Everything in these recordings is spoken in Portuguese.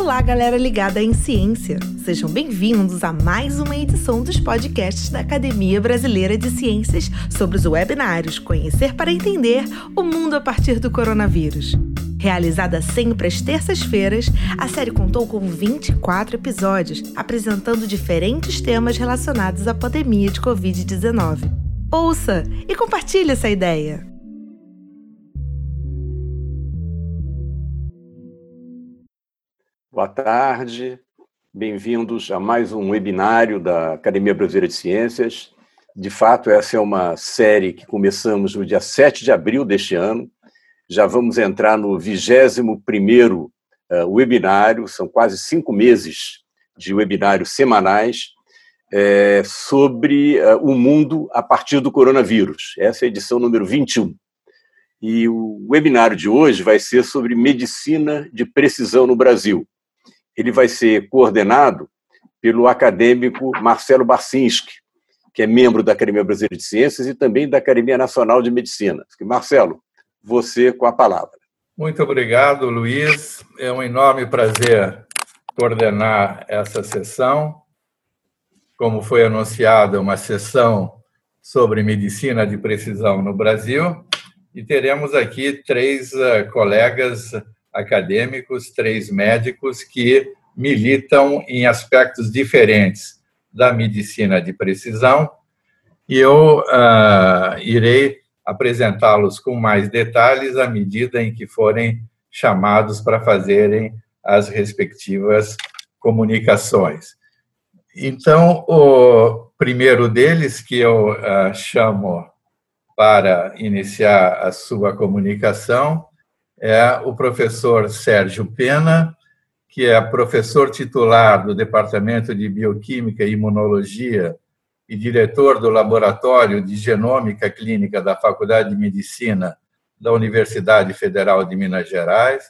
Olá, galera ligada em ciência. Sejam bem-vindos a mais uma edição dos podcasts da Academia Brasileira de Ciências sobre os webinários Conhecer para Entender o Mundo a partir do Coronavírus. Realizada sempre às terças-feiras, a série contou com 24 episódios, apresentando diferentes temas relacionados à pandemia de Covid-19. Ouça e compartilhe essa ideia! Boa tarde, bem-vindos a mais um webinário da Academia Brasileira de Ciências. De fato, essa é uma série que começamos no dia 7 de abril deste ano. Já vamos entrar no 21º eh, webinário, são quase cinco meses de webinários semanais é, sobre eh, o mundo a partir do coronavírus. Essa é a edição número 21. E o webinário de hoje vai ser sobre medicina de precisão no Brasil ele vai ser coordenado pelo acadêmico Marcelo Barcinski, que é membro da Academia Brasileira de Ciências e também da Academia Nacional de Medicina. Marcelo, você com a palavra. Muito obrigado, Luiz. É um enorme prazer coordenar essa sessão. Como foi anunciada, uma sessão sobre medicina de precisão no Brasil. E teremos aqui três eh, colegas acadêmicos, três médicos que militam em aspectos diferentes da medicina de precisão, e eu uh, irei apresentá-los com mais detalhes à medida em que forem chamados para fazerem as respectivas comunicações. Então, o primeiro deles, que eu uh, chamo para iniciar a sua comunicação, é o professor Sérgio Pena, que é professor titular do Departamento de Bioquímica e Imunologia e diretor do Laboratório de Genômica Clínica da Faculdade de Medicina da Universidade Federal de Minas Gerais,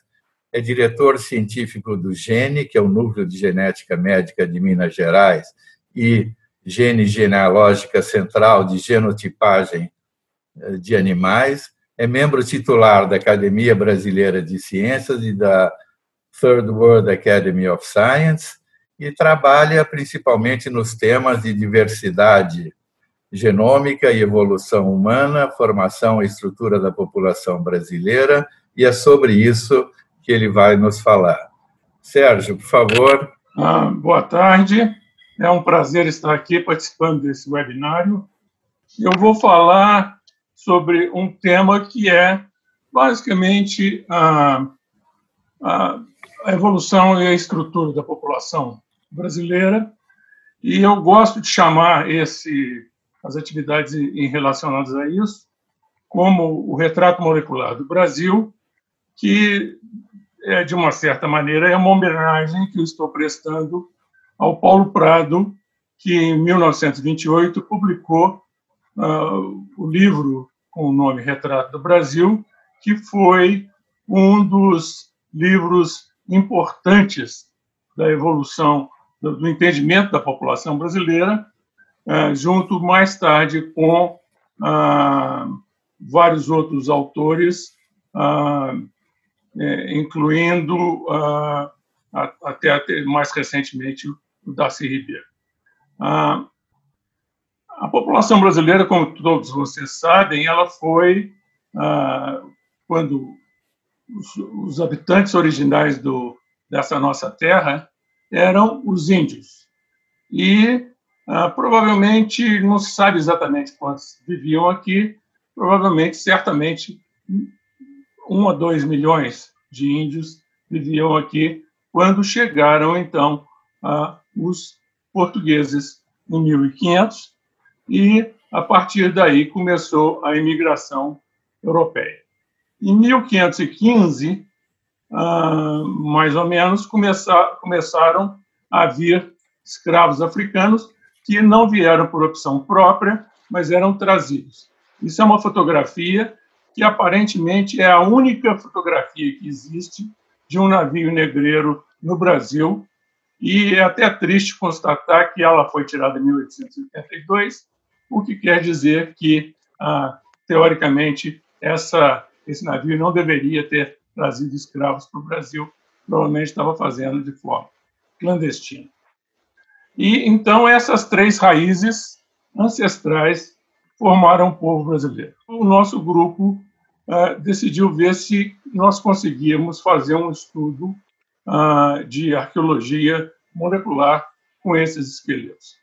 é diretor científico do GENE, que é o Núcleo de Genética Médica de Minas Gerais, e Gene Genealógica Central de Genotipagem eh, de Animais, é membro titular da Academia Brasileira de Ciências e da Third World Academy of Science e trabalha principalmente nos temas de diversidade genômica e evolução humana, formação e estrutura da população brasileira, e é sobre isso que ele vai nos falar. Sérgio, por favor. Ah, boa tarde, é um prazer estar aqui participando desse webinário. Eu vou falar sobre um tema que é basicamente a, a, evolução e a estrutura da população brasileira. E eu gosto de chamar esse, as atividades relacionadas a isso como o retrato molecular do Brasil, que, é, de uma certa maneira, é uma homenagem que eu estou prestando ao Paulo Prado, que, em 1928, publicou uh, o livro com o nome Retrato do Brasil, que foi um dos livros importantes da evolução do entendimento da população brasileira, eh, junto mais tarde com ah, vários outros autores, ah, eh, incluindo ah, até mais recentemente o Darcy Ribeiro. A população brasileira, como todos vocês sabem, ela foi ah, quando os, habitantes originais do, dessa nossa terra eram os índios. E ah, provavelmente, não se sabe exatamente quantos viviam aqui, provavelmente, certamente, um a dois milhões de índios viviam aqui quando chegaram, então, ah, os portugueses em 1500 e, a partir daí, começou a imigração europeia. Em 1515, ah, mais ou menos, começaram a vir escravos africanos que não vieram por opção própria, mas eram trazidos. Isso é uma fotografia que aparentemente é a única fotografia que existe de um navio negreiro no Brasil, e é até triste constatar que ela foi tirada em 1882 o que quer dizer que, ah, teoricamente, essa, esse navio não deveria ter trazido escravos para o Brasil provavelmente estava fazendo de forma clandestina. E então essas três raízes ancestrais formaram o povo brasileiro. O nosso grupo uh, decidiu ver se nós conseguíamos fazer um estudo uh, de arqueologia molecular com esses esqueletos.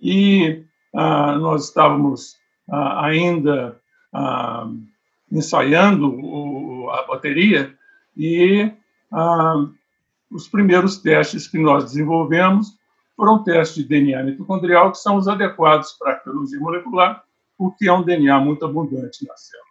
E uh, nós estávamos ainda ensaiando o, a bateria e os primeiros testes que nós desenvolvemos foram testes de DNA mitocondrial, que são os adequados para a arqueologia molecular, porque é um DNA muito abundante nas células.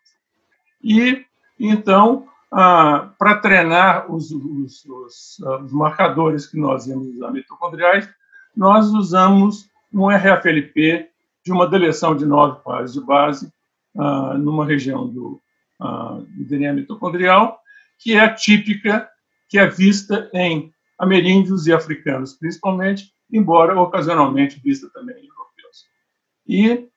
E, então, ah, para treinar os, os, os, ah, os, marcadores que nós íamos usar mitocondriais, nós usamos um RFLP de uma deleção de nove pares de base ah, numa região do, ah, do DNA mitocondrial, que é típica, que é vista em ameríndios e africanos, principalmente, embora ocasionalmente vista também em europeus. E,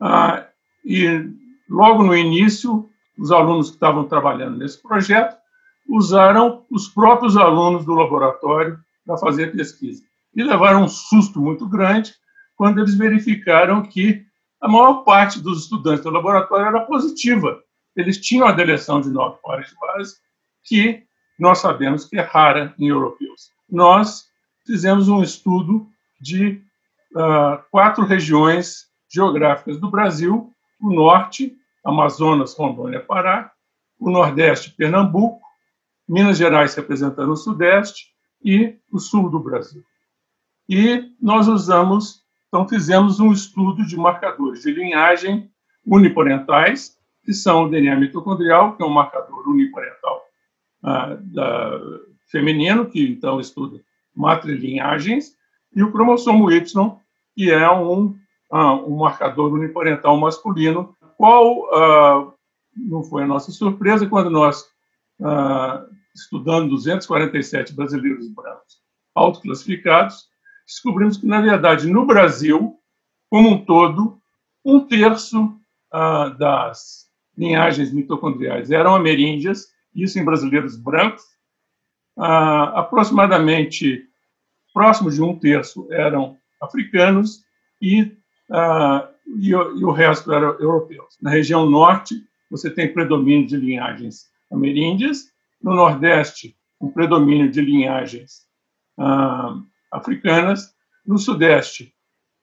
ah, e logo no início, os alunos que estavam trabalhando nesse projeto usaram os próprios alunos do laboratório para fazer pesquisa. E levaram um susto muito grande quando eles verificaram que a maior parte dos estudantes do laboratório era positiva. Eles tinham a deleção de nove pares de base, que nós sabemos que é rara em europeus. Nós fizemos um estudo de uh, quatro regiões geográficas do Brasil: o norte, Amazonas, Rondônia, Pará, o nordeste, Pernambuco, Minas Gerais representando o sudeste e o sul do Brasil. E nós usamos, então fizemos um estudo de marcadores de linhagem uniparentais, que são o DNA mitocondrial, que é um marcador uniparental ah, da, feminino, que então estuda matrilinhagens, e o cromossomo Y, que é um, ah, um marcador uniparental masculino, qual ah, não foi a nossa surpresa quando nós, estudando 247 brasileiros brancos autoclassificados, descobrimos que, na verdade, no Brasil, como um todo, um terço ah, das linhagens mitocondriais eram ameríndias, isso em brasileiros brancos, ah, aproximadamente próximo de um terço eram africanos e, ah, e, e, o resto eram europeus. Na região norte, você tem predomínio de linhagens ameríndias, no nordeste, um predomínio de linhagens ah, africanas, no sudeste,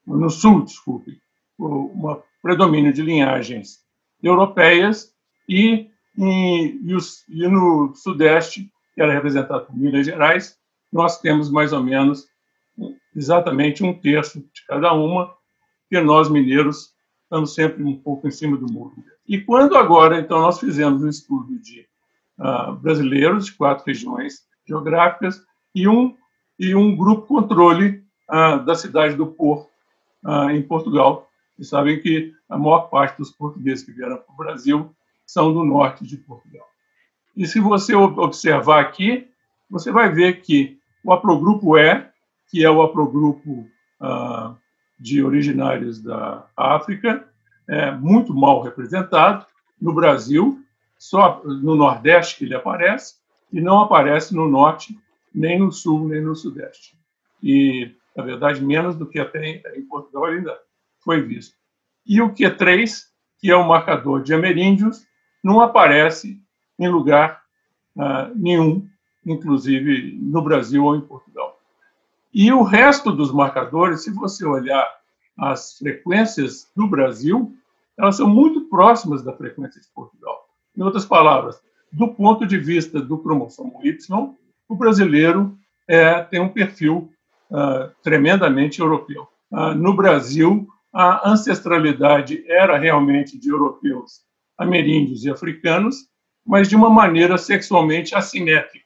no sul, desculpe, um predomínio de linhagens europeias e, e, e, os, e no sudeste, que era representado por Minas Gerais, nós temos mais ou menos exatamente um terço de cada uma, que nós mineiros estamos sempre um pouco em cima do muro. E quando agora, então, nós fizemos um estudo de uh, brasileiros de quatro regiões geográficas e um e um grupo controle uh, da cidade do Porto, uh, em Portugal. E sabem que a maior parte dos portugueses que vieram para o Brasil são do norte de Portugal. E se você observar aqui, você vai ver que o haplogrupo E, que é o haplogrupo ah, de originários da África, é muito mal representado. No Brasil, só no Nordeste que ele aparece, e não aparece no Norte, nem no Sul, nem no Sudeste. E, na verdade, menos do que até em Portugal ainda foi visto. E o Q3, que é o marcador de ameríndios, não aparece em lugar uh, nenhum inclusive no Brasil ou em Portugal. E o resto dos marcadores, se você olhar as frequências do Brasil, elas são muito próximas da frequência de Portugal. Em outras palavras, do ponto de vista do cromossomo Y, o brasileiro é, tem um perfil uh, tremendamente europeu. Uh, no Brasil, a ancestralidade era realmente de europeus, ameríndios e africanos, mas de uma maneira sexualmente assimétrica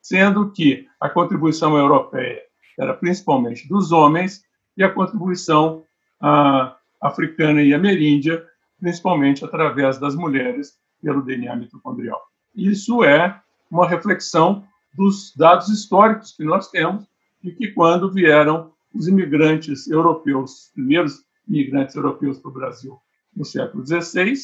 sendo que a contribuição europeia era principalmente dos homens e a contribuição ah, africana e ameríndia, principalmente através das mulheres, pelo DNA mitocondrial. Isso é uma reflexão dos dados históricos que nós temos de que quando vieram os imigrantes europeus, os primeiros imigrantes europeus para o Brasil no século XVI,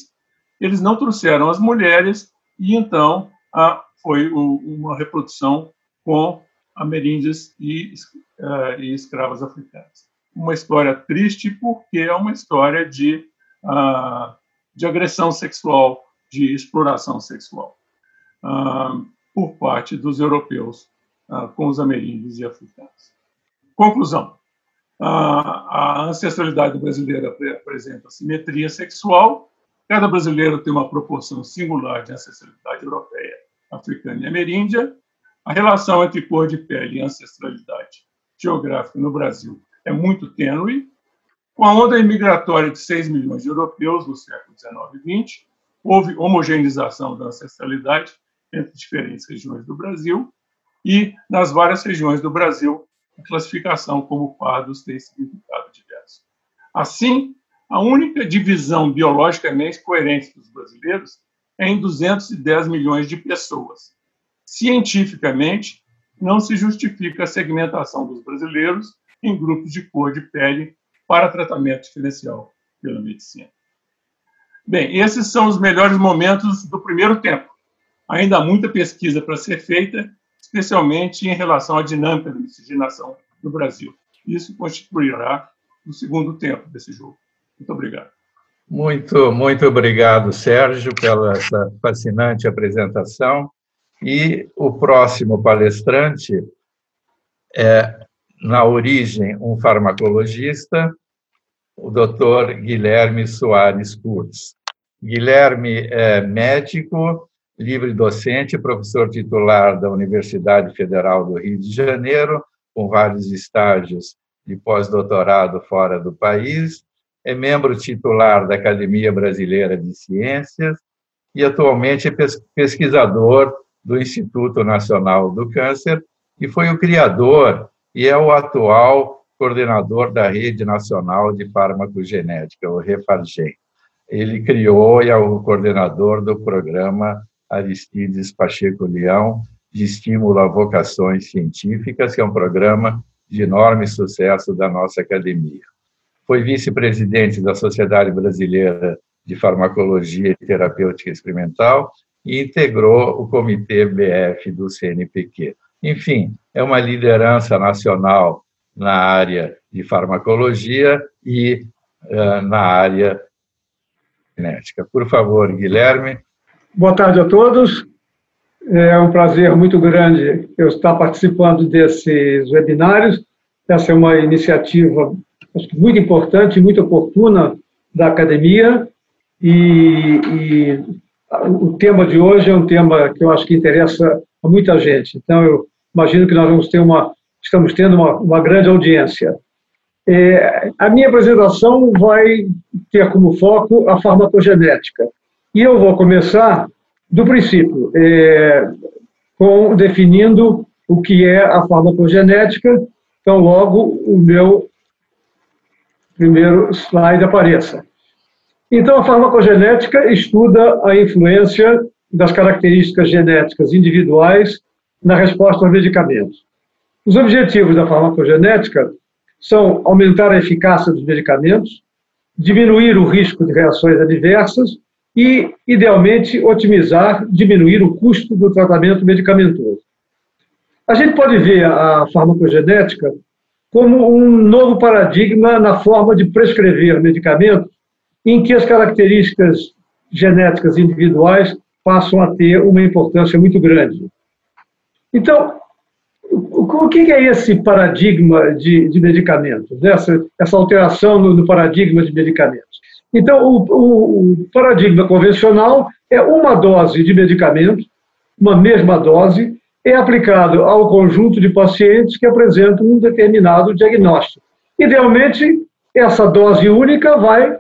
eles não trouxeram as mulheres e então a foi uma reprodução com ameríndias e, uh, e escravas africanas. Uma história triste porque é uma história de, uh, de agressão sexual, de exploração sexual uh, por parte dos europeus com os ameríndios e africanos. Conclusão. A ancestralidade brasileira apresenta simetria sexual. Cada brasileiro tem uma proporção singular de ancestralidade europeia, africana e ameríndia, a relação entre cor de pele e ancestralidade geográfica no Brasil é muito tênue. Com a onda imigratória de 6 milhões de europeus no século XIX e XX, houve homogeneização da ancestralidade entre diferentes regiões do Brasil e, nas várias regiões do Brasil, a classificação como pardos tem significado diverso. Assim, a única divisão biologicamente coerente dos brasileiros é em 210 milhões de pessoas, cientificamente, não se justifica a segmentação dos brasileiros em grupos de cor de pele para tratamento diferencial pela medicina. Bem, esses são os melhores momentos do primeiro tempo. Ainda há muita pesquisa para ser feita, especialmente em relação à dinâmica da miscigenação no Brasil. Isso constituirá o segundo tempo desse jogo. Muito obrigado. Muito, muito obrigado, Sérgio, pela fascinante apresentação. E o próximo palestrante é, na origem, um farmacologista, o Dr. Guilherme Soares Kurtz. Guilherme é médico, livre docente, professor titular da Universidade Federal do Rio de Janeiro, com vários estágios de pós-doutorado fora do país, é membro titular da Academia Brasileira de Ciências e atualmente é pesquisador do Instituto Nacional do Câncer e foi o criador e é o atual coordenador da Rede Nacional de Farmacogenética, o Refargem. Ele criou e é o coordenador do programa Aristides Pacheco Leão de estímulo a vocações científicas, que é um programa de enorme sucesso da nossa academia. Foi vice-presidente da Sociedade Brasileira de Farmacologia e Terapêutica Experimental e integrou o Comitê BF do CNPq. Enfim, é uma liderança nacional na área de farmacologia e uh, na área genética. Por favor, Guilherme. Boa tarde a todos. É um prazer muito grande eu estar participando desses webinários. Essa é uma iniciativa muito importante, muito oportuna da academia e, e o tema de hoje é um tema que eu acho que interessa a muita gente. Então, eu imagino que nós vamos ter uma, estamos tendo uma, uma grande audiência. É, a minha apresentação vai ter como foco a farmacogenética. E eu vou começar do princípio, é, com definindo o que é a farmacogenética. Então, logo, o meu primeiro slide apareça. Então, a farmacogenética estuda a influência das características genéticas individuais na resposta aos medicamentos. Os objetivos da farmacogenética são aumentar a eficácia dos medicamentos, diminuir o risco de reações adversas e, idealmente, otimizar, diminuir o custo do tratamento medicamentoso. A gente pode ver a farmacogenética como um novo paradigma na forma de prescrever medicamentos em que as características genéticas individuais passam a ter uma importância muito grande. Então, o que é esse paradigma de, de medicamentos, essa, essa alteração no, paradigma de medicamentos? Então, o, o, o paradigma convencional é uma dose de medicamento, uma mesma dose, é aplicado ao conjunto de pacientes que apresentam um determinado diagnóstico. Idealmente, essa dose única vai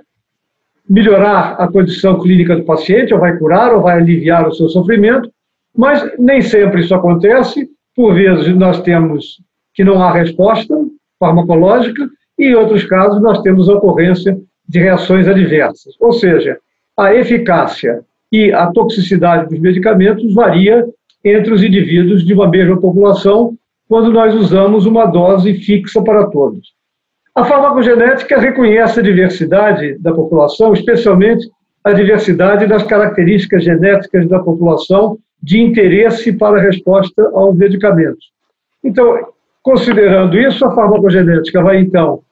melhorar a condição clínica do paciente, ou vai curar, ou vai aliviar o seu sofrimento, mas nem sempre isso acontece. Por vezes nós temos que não há resposta farmacológica, e em outros casos nós temos a ocorrência de reações adversas. Ou seja, a eficácia e a toxicidade dos medicamentos varia entre os indivíduos de uma mesma população quando nós usamos uma dose fixa para todos. A farmacogenética reconhece a diversidade da população, especialmente a diversidade das características genéticas da população de interesse para a resposta aos medicamentos. Então, considerando isso, a farmacogenética vai então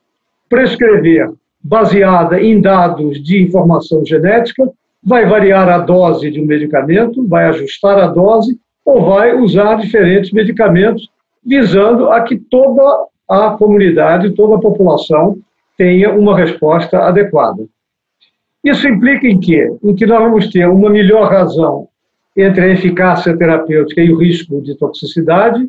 prescrever baseada em dados de informação genética, vai variar a dose de um medicamento, vai ajustar a dose ou vai usar diferentes medicamentos, visando a que toda a comunidade, toda a população tenha uma resposta adequada. Isso implica em quê? Em que nós vamos ter uma melhor razão entre a eficácia terapêutica e o risco de toxicidade,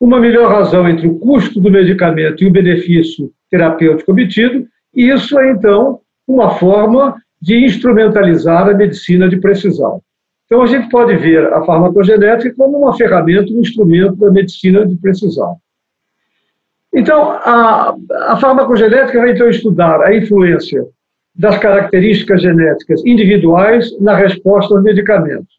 uma melhor razão entre o custo do medicamento e o benefício terapêutico obtido, isso é, então, uma forma de instrumentalizar a medicina de precisão. Então, a gente pode ver a farmacogenética como uma ferramenta, um instrumento da medicina de precisão. Então, a, a farmacogenética vai então estudar a influência das características genéticas individuais na resposta aos medicamentos.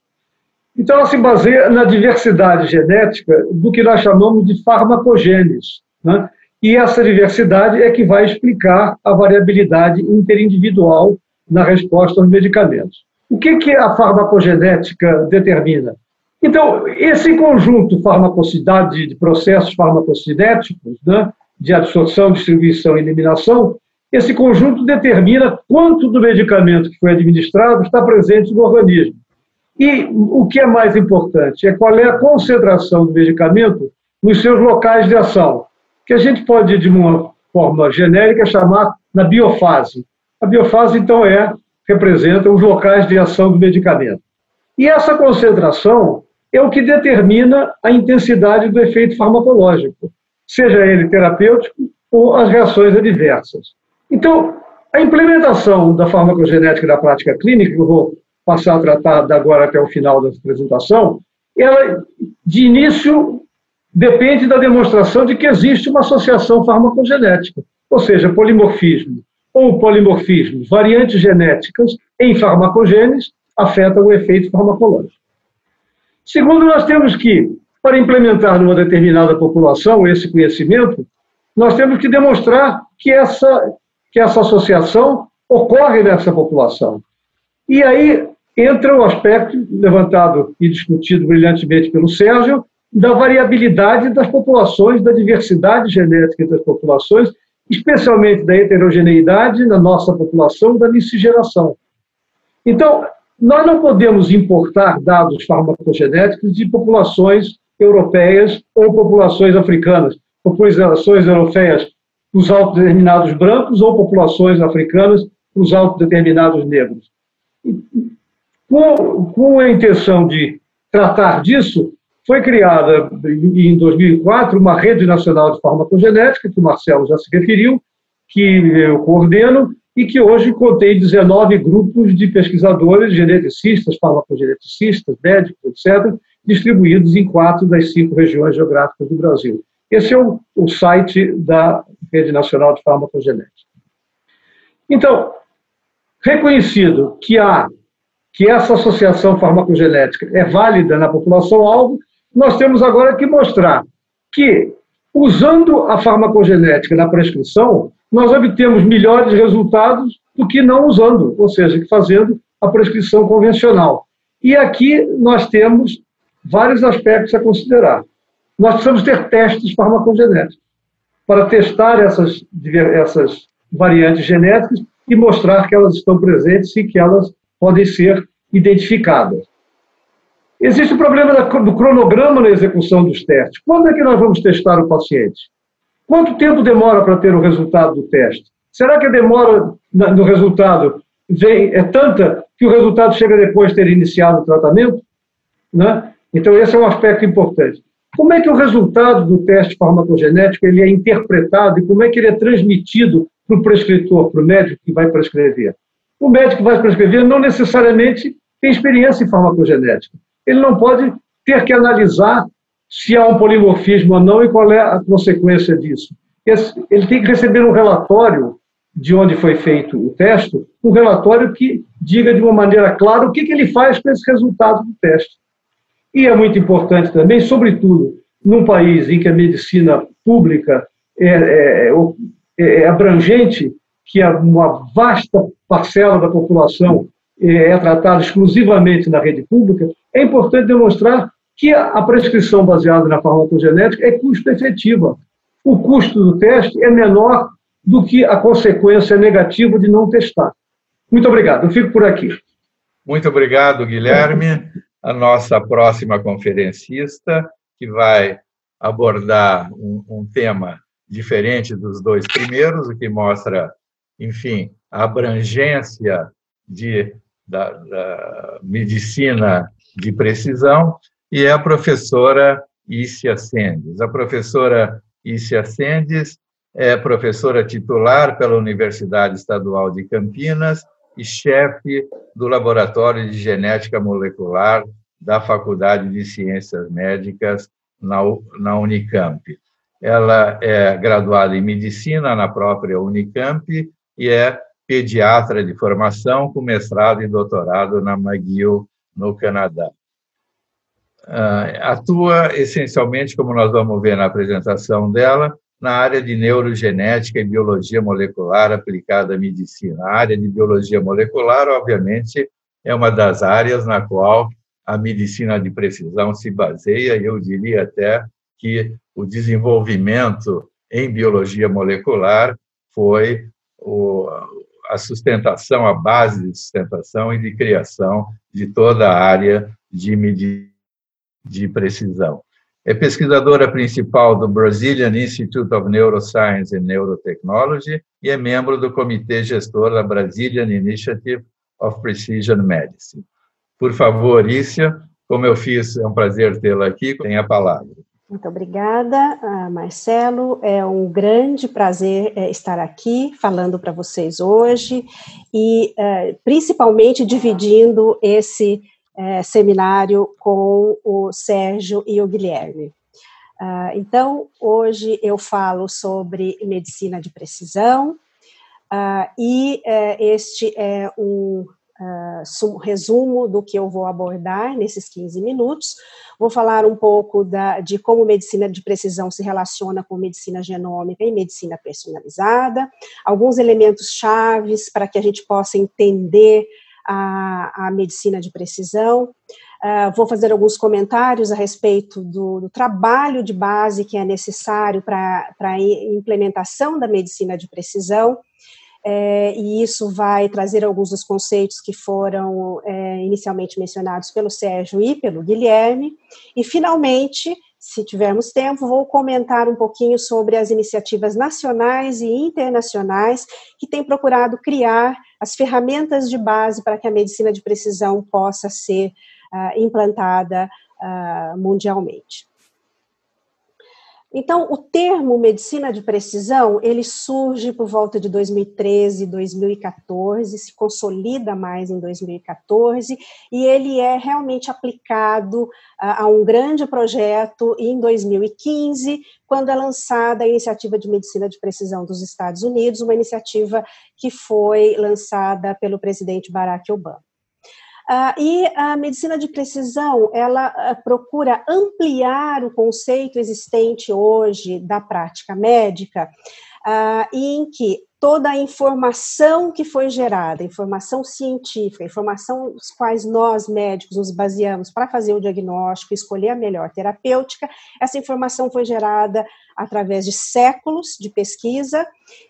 Então, ela se baseia na diversidade genética do que nós chamamos de farmacogênese. Né? E essa diversidade é que vai explicar a variabilidade interindividual na resposta aos medicamentos. O que, que a farmacogenética determina? Então, esse conjunto farmacocidade de processos farmacocinéticos, né, de absorção, distribuição e eliminação, esse conjunto determina quanto do medicamento que foi administrado está presente no organismo. E o que é mais importante é qual é a concentração do medicamento nos seus locais de ação, que a gente pode, de uma forma genérica, chamar na biofase. A biofase, então, é representa os locais de ação do medicamento. E essa concentração é o que determina a intensidade do efeito farmacológico, seja ele terapêutico ou as reações adversas. Então, a implementação da farmacogenética na prática clínica, que eu vou passar a tratar agora até o final da apresentação, ela, de início, depende da demonstração de que existe uma associação farmacogenética, ou seja, polimorfismo ou polimorfismos, variantes genéticas em farmacogênese afetam o efeito farmacológico. Segundo, nós temos que, para implementar numa determinada população esse conhecimento, nós temos que demonstrar que essa, que essa associação ocorre nessa população. E aí entra o aspecto levantado e discutido brilhantemente pelo Sérgio, da variabilidade das populações, da diversidade genética das populações, especialmente da heterogeneidade na nossa população, da miscigenação. Então, nós não podemos importar dados farmacogenéticos de populações europeias ou populações africanas, populações europeias os autodeterminados brancos ou populações africanas os autodeterminados negros. Com, com a intenção de tratar disso, foi criada em 2004 uma rede nacional de farmacogenética, que o Marcelo já se referiu, que eu coordeno, e que hoje contém 19 grupos de pesquisadores, geneticistas, farmacogeneticistas, médicos, etc., distribuídos em quatro das cinco regiões geográficas do Brasil. Esse é o, o site da Rede Nacional de Farmacogenética. Então, reconhecido que há que essa associação farmacogenética é válida na população-alvo, nós temos agora que mostrar que, usando a farmacogenética na prescrição, nós obtemos melhores resultados do que não usando, ou seja, fazendo a prescrição convencional. E aqui nós temos vários aspectos a considerar. Nós precisamos ter testes farmacogenéticos para testar essas, essas variantes genéticas e mostrar que elas estão presentes e que elas podem ser identificadas. Existe o problema do cronograma na execução dos testes. Quando é que nós vamos testar o paciente? Quanto tempo demora para ter o resultado do teste? Será que a demora no resultado vem, é tanta que o resultado chega depois de ter iniciado o tratamento? Né? Então, esse é um aspecto importante. Como é que o resultado do teste farmacogenético ele é interpretado e como é que ele é transmitido para o prescritor, para o médico que vai prescrever? O médico que vai prescrever não necessariamente tem experiência em farmacogenética. Ele não pode ter que analisar se há um polimorfismo ou não e qual é a consequência disso. Ele tem que receber um relatório de onde foi feito o teste, um relatório que diga de uma maneira clara o que, ele faz com esse resultado do teste. E é muito importante também, sobretudo, num país em que a medicina pública é, é, é, é abrangente, que uma vasta parcela da população é tratado exclusivamente na rede pública, é importante demonstrar que a prescrição baseada na farmacogenética é custo-efetiva. O custo do teste é menor do que a consequência negativa de não testar. Muito obrigado. Eu fico por aqui. Muito obrigado, Guilherme. A nossa próxima conferencista, que vai abordar um, um tema diferente dos dois primeiros, o que mostra, enfim, a abrangência de, da, da medicina de precisão, e é a professora Ícia Sendes. A professora Ícia Sendes é professora titular pela Universidade Estadual de Campinas e chefe do Laboratório de Genética Molecular da Faculdade de Ciências Médicas na, na Unicamp. Ela é graduada em medicina na própria Unicamp e é pediatra de formação com mestrado e doutorado na McGill, no Canadá. Uh, atua essencialmente, como nós vamos ver na apresentação dela, na área de neurogenética e biologia molecular aplicada à medicina. A área de biologia molecular, obviamente, é uma das áreas na qual a medicina de precisão se baseia, e eu diria até que o desenvolvimento em biologia molecular foi o, a sustentação, a base de sustentação e de criação de toda a área de, de precisão. É pesquisadora principal do Brazilian Institute of Neuroscience and Neurotechnology e é membro do comitê gestor da Brazilian Initiative of Precision Medicine. Por favor, Ícia, como eu fiz, é um prazer tê-la aqui, tem a palavra. Muito obrigada, ah, Marcelo. É um grande prazer é, estar aqui falando para vocês hoje e é, principalmente dividindo esse é, seminário com o Sérgio e o Guilherme. Ah, então, hoje eu falo sobre medicina de precisão ah, e este é um resumo do que eu vou abordar nesses 15 minutos. Vou falar um pouco da, de como medicina de precisão se relaciona com medicina genômica e medicina personalizada, alguns elementos chaves para que a gente possa entender a, a medicina de precisão. Uh, vou fazer alguns comentários a respeito do, do trabalho de base que é necessário para a implementação da medicina de precisão é, e isso vai trazer alguns dos conceitos que foram é, inicialmente mencionados pelo Sérgio e pelo Guilherme. E, finalmente, se tivermos tempo, vou comentar um pouquinho sobre as iniciativas nacionais e internacionais que têm procurado criar as ferramentas de base para que a medicina de precisão possa ser uh, implantada uh, mundialmente. Então, o termo medicina de precisão, ele surge por volta de 2013, 2014, se consolida mais em 2014, e ele é realmente aplicado a, a um grande projeto em 2015, quando é lançada a iniciativa de medicina de precisão dos Estados Unidos, uma iniciativa que foi lançada pelo presidente Barack Obama. Uh, e a medicina de precisão, ela uh, procura ampliar o conceito existente hoje da prática médica, uh, em que toda a informação que foi gerada, informação científica, informação nos quais nós médicos nos baseamos para fazer o diagnóstico, escolher a melhor terapêutica, essa informação foi gerada através de séculos de pesquisa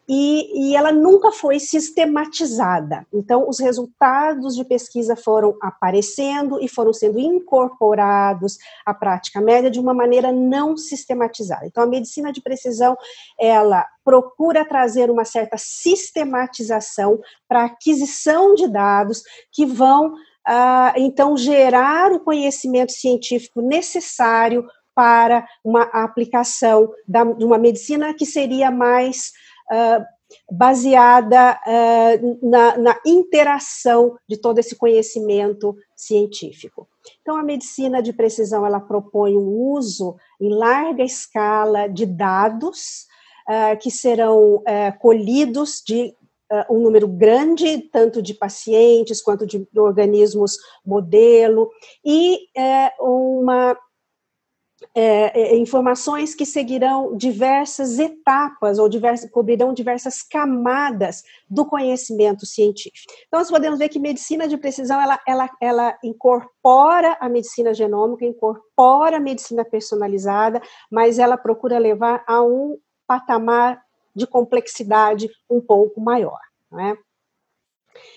e, e, ela nunca foi sistematizada. Então, os resultados de pesquisa foram aparecendo e foram sendo incorporados à prática média de uma maneira não sistematizada. Então, a medicina de precisão, ela procura trazer uma certa sistematização para aquisição de dados que vão, ah, então, gerar o conhecimento científico necessário para uma aplicação da, de uma medicina que seria mais uh, baseada uh, na, na, interação de todo esse conhecimento científico. Então, a medicina de precisão ela propõe um uso em larga escala de dados uh, que serão colhidos de um número grande, tanto de pacientes quanto de organismos modelo, e uma é, é, informações que seguirão diversas etapas ou diversas, cobrirão diversas camadas do conhecimento científico. Então, nós podemos ver que medicina de precisão ela, ela, ela incorpora a medicina genômica, incorpora a medicina personalizada, mas ela procura levar a um patamar de complexidade um pouco maior. Não é?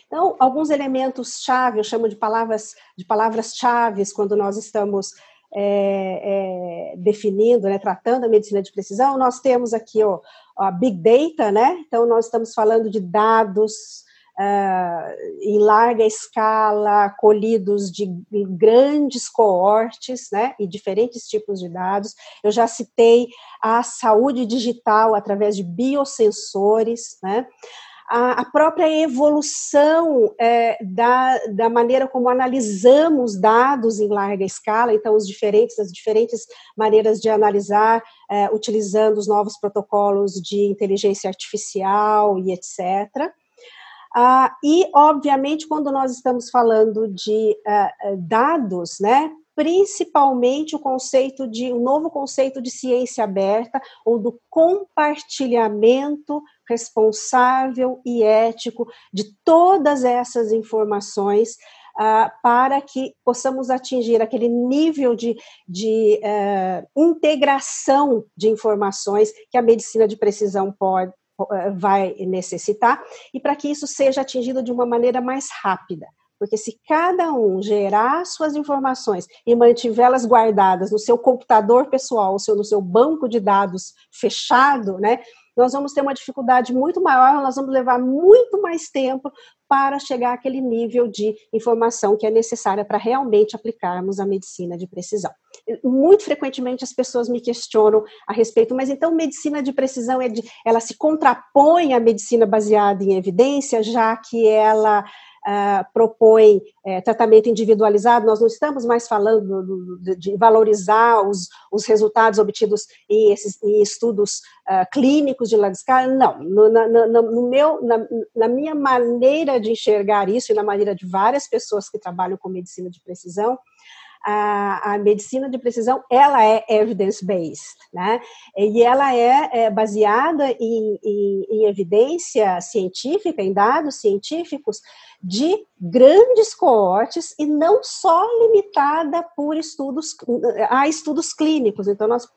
Então, alguns elementos chave, eu chamo de palavras de palavras-chave quando nós estamos é, é, definindo, né, tratando a medicina de precisão, nós temos aqui ó, a Big Data, né? Então, nós estamos falando de dados uh, em larga escala, colhidos de grandes coortes, né? E diferentes tipos de dados. Eu já citei a saúde digital através de biosensores, né? a, própria evolução é, da, da maneira como analisamos dados em larga escala, então os diferentes, as diferentes maneiras de analisar, é, utilizando os novos protocolos de inteligência artificial e etc. Ah, e, obviamente, quando nós estamos falando de uh, dados, né, principalmente o conceito de um novo conceito de ciência aberta ou do compartilhamento responsável e ético de todas essas informações uh, para que possamos atingir aquele nível de, de uh, integração de informações que a medicina de precisão pode, vai necessitar e para que isso seja atingido de uma maneira mais rápida. Porque se cada um gerar suas informações e mantivê-las guardadas no seu computador pessoal, seu, no seu banco de dados fechado, né, nós vamos ter uma dificuldade muito maior, nós vamos levar muito mais tempo para chegar àquele nível de informação que é necessária para realmente aplicarmos a medicina de precisão. Muito frequentemente as pessoas me questionam a respeito, mas então medicina de precisão é de, ela se contrapõe à medicina baseada em evidência, já que ela uh, propõe uh, tratamento individualizado, nós não estamos mais falando do, do, de valorizar os, os resultados obtidos em, esses, em estudos uh, clínicos de larga escala, não. No, na, no meu, na, na minha maneira de enxergar isso e na maneira de várias pessoas que trabalham com medicina de precisão, a, a, medicina de precisão ela é evidence-based, né? E ela é, é baseada em, em, em, evidência científica, em dados científicos de grandes coortes e não só limitada por estudos a estudos clínicos. Então nós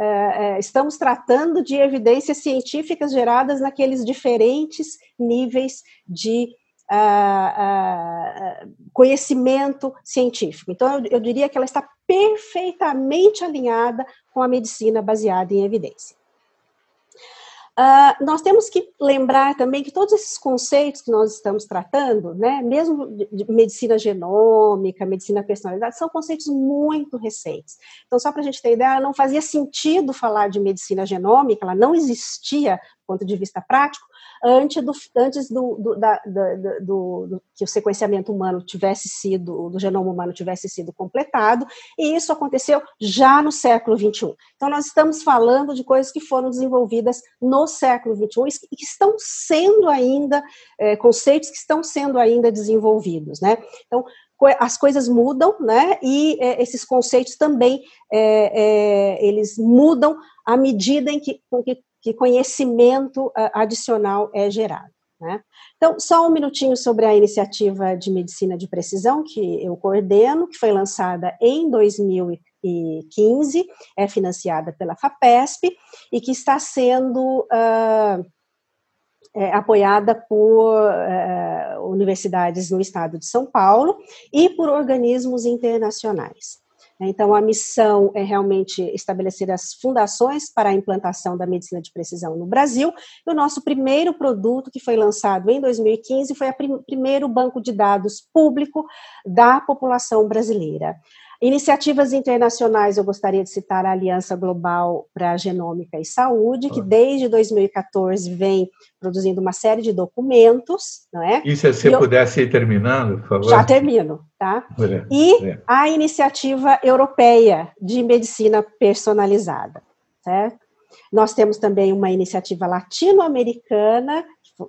é, é, estamos tratando de evidências científicas geradas naqueles diferentes níveis de uh, conhecimento científico. Então, eu, eu diria que ela está perfeitamente alinhada com a medicina baseada em evidência. Uh, nós temos que lembrar também que todos esses conceitos que nós estamos tratando, né, mesmo de medicina genômica, medicina personalizada, são conceitos muito recentes. Então, só para a gente ter ideia, não fazia sentido falar de medicina genômica, ela não existia do ponto de vista prático, antes do, antes do, do, da, do, do, que o sequenciamento humano tivesse sido, do genoma humano tivesse sido completado, e isso aconteceu já no século XXI. Então, nós estamos falando de coisas que foram desenvolvidas no século XXI e que estão sendo ainda, é, conceitos que estão sendo ainda desenvolvidos, né? Então, as coisas mudam, né? E é, esses conceitos também é, é, eles mudam à medida em que, com que que conhecimento adicional é gerado. Né? Então, só um minutinho sobre a iniciativa de medicina de precisão que eu coordeno, que foi lançada em 2015, é financiada pela FAPESP e que está sendo uh, é, apoiada por uh, universidades no estado de São Paulo e por organismos internacionais. Então, a missão é realmente estabelecer as fundações para a implantação da medicina de precisão no Brasil. E o nosso primeiro produto, que foi lançado em 2015, foi o prim primeiro banco de dados público da população brasileira. Iniciativas internacionais, eu gostaria de citar a Aliança Global para a Genômica e Saúde, que desde 2014 vem produzindo uma série de documentos, não é? E se você eu... pudesse ir terminando, por favor? Já termino, tá? E a Iniciativa Europeia de Medicina Personalizada, certo? Nós temos também uma iniciativa latino-americana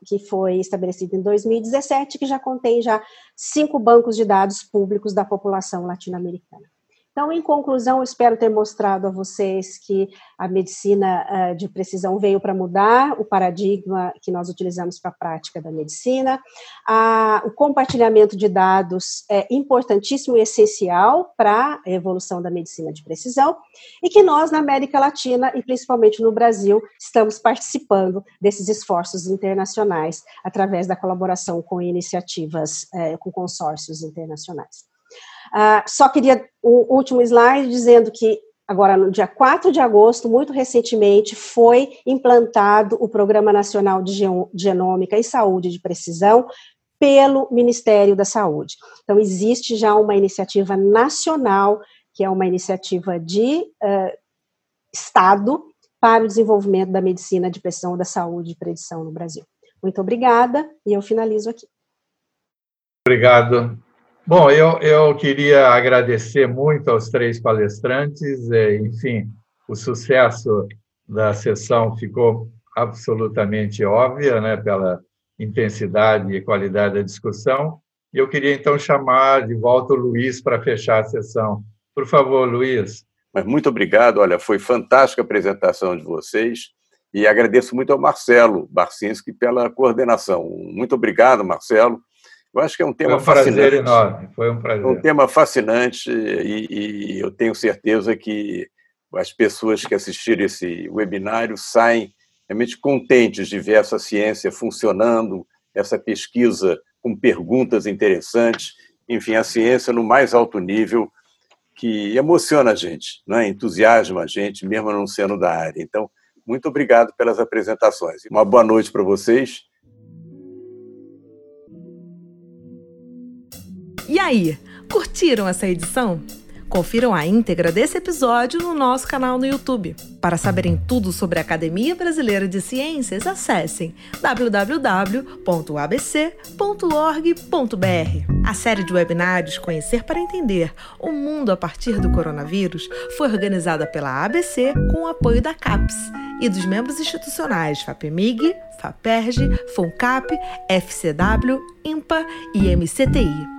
que foi estabelecida em 2017, que já contém já cinco bancos de dados públicos da população latino-americana. Então, em conclusão, espero ter mostrado a vocês que a medicina uh, de precisão veio para mudar o paradigma que nós utilizamos para a prática da medicina. O compartilhamento de dados é importantíssimo e essencial para a evolução da medicina de precisão e que nós, na América Latina e principalmente no Brasil, estamos participando desses esforços internacionais através da colaboração com iniciativas, uh, com consórcios internacionais. Uh, só queria o último slide dizendo que agora no dia 4 de agosto, muito recentemente, foi implantado o Programa Nacional de Genômica e Saúde de Precisão pelo Ministério da Saúde. Então, existe já uma iniciativa nacional, que é uma iniciativa de uh, Estado para o desenvolvimento da medicina de precisão da saúde e predição no Brasil. Muito obrigada, e eu finalizo aqui. Obrigado, Bom, eu, eu queria agradecer muito aos três palestrantes, enfim, o sucesso da sessão ficou absolutamente óbvia, né, pela intensidade e qualidade da discussão. E eu queria então chamar de volta o Luiz para fechar a sessão. Por favor, Luiz. Mas muito obrigado, olha, foi fantástica a apresentação de vocês e agradeço muito ao Marcelo Barcinski pela coordenação. Muito obrigado, Marcelo. Eu acho que é um tema foi um fascinante. Prazer enorme. Foi um prazer. É um tema fascinante e, e, eu tenho certeza que as pessoas que assistiram esse webinário saem realmente contentes de ver essa ciência funcionando, essa pesquisa com perguntas interessantes, enfim, a ciência no mais alto nível que emociona a gente, não é? entusiasma a gente, mesmo não sendo da área. Então, muito obrigado pelas apresentações. Uma boa noite para vocês E aí, curtiram essa edição? Confiram a íntegra desse episódio no nosso canal no YouTube. Para saberem tudo sobre a Academia Brasileira de Ciências, acessem www.abc.org.br. A série de webinários Conhecer para Entender o Mundo a partir do Coronavírus foi organizada pela ABC com o apoio da CAPES e dos membros institucionais FAPEMIG, FAPERJ, FUNCAP, FCW, IMPA e MCTI.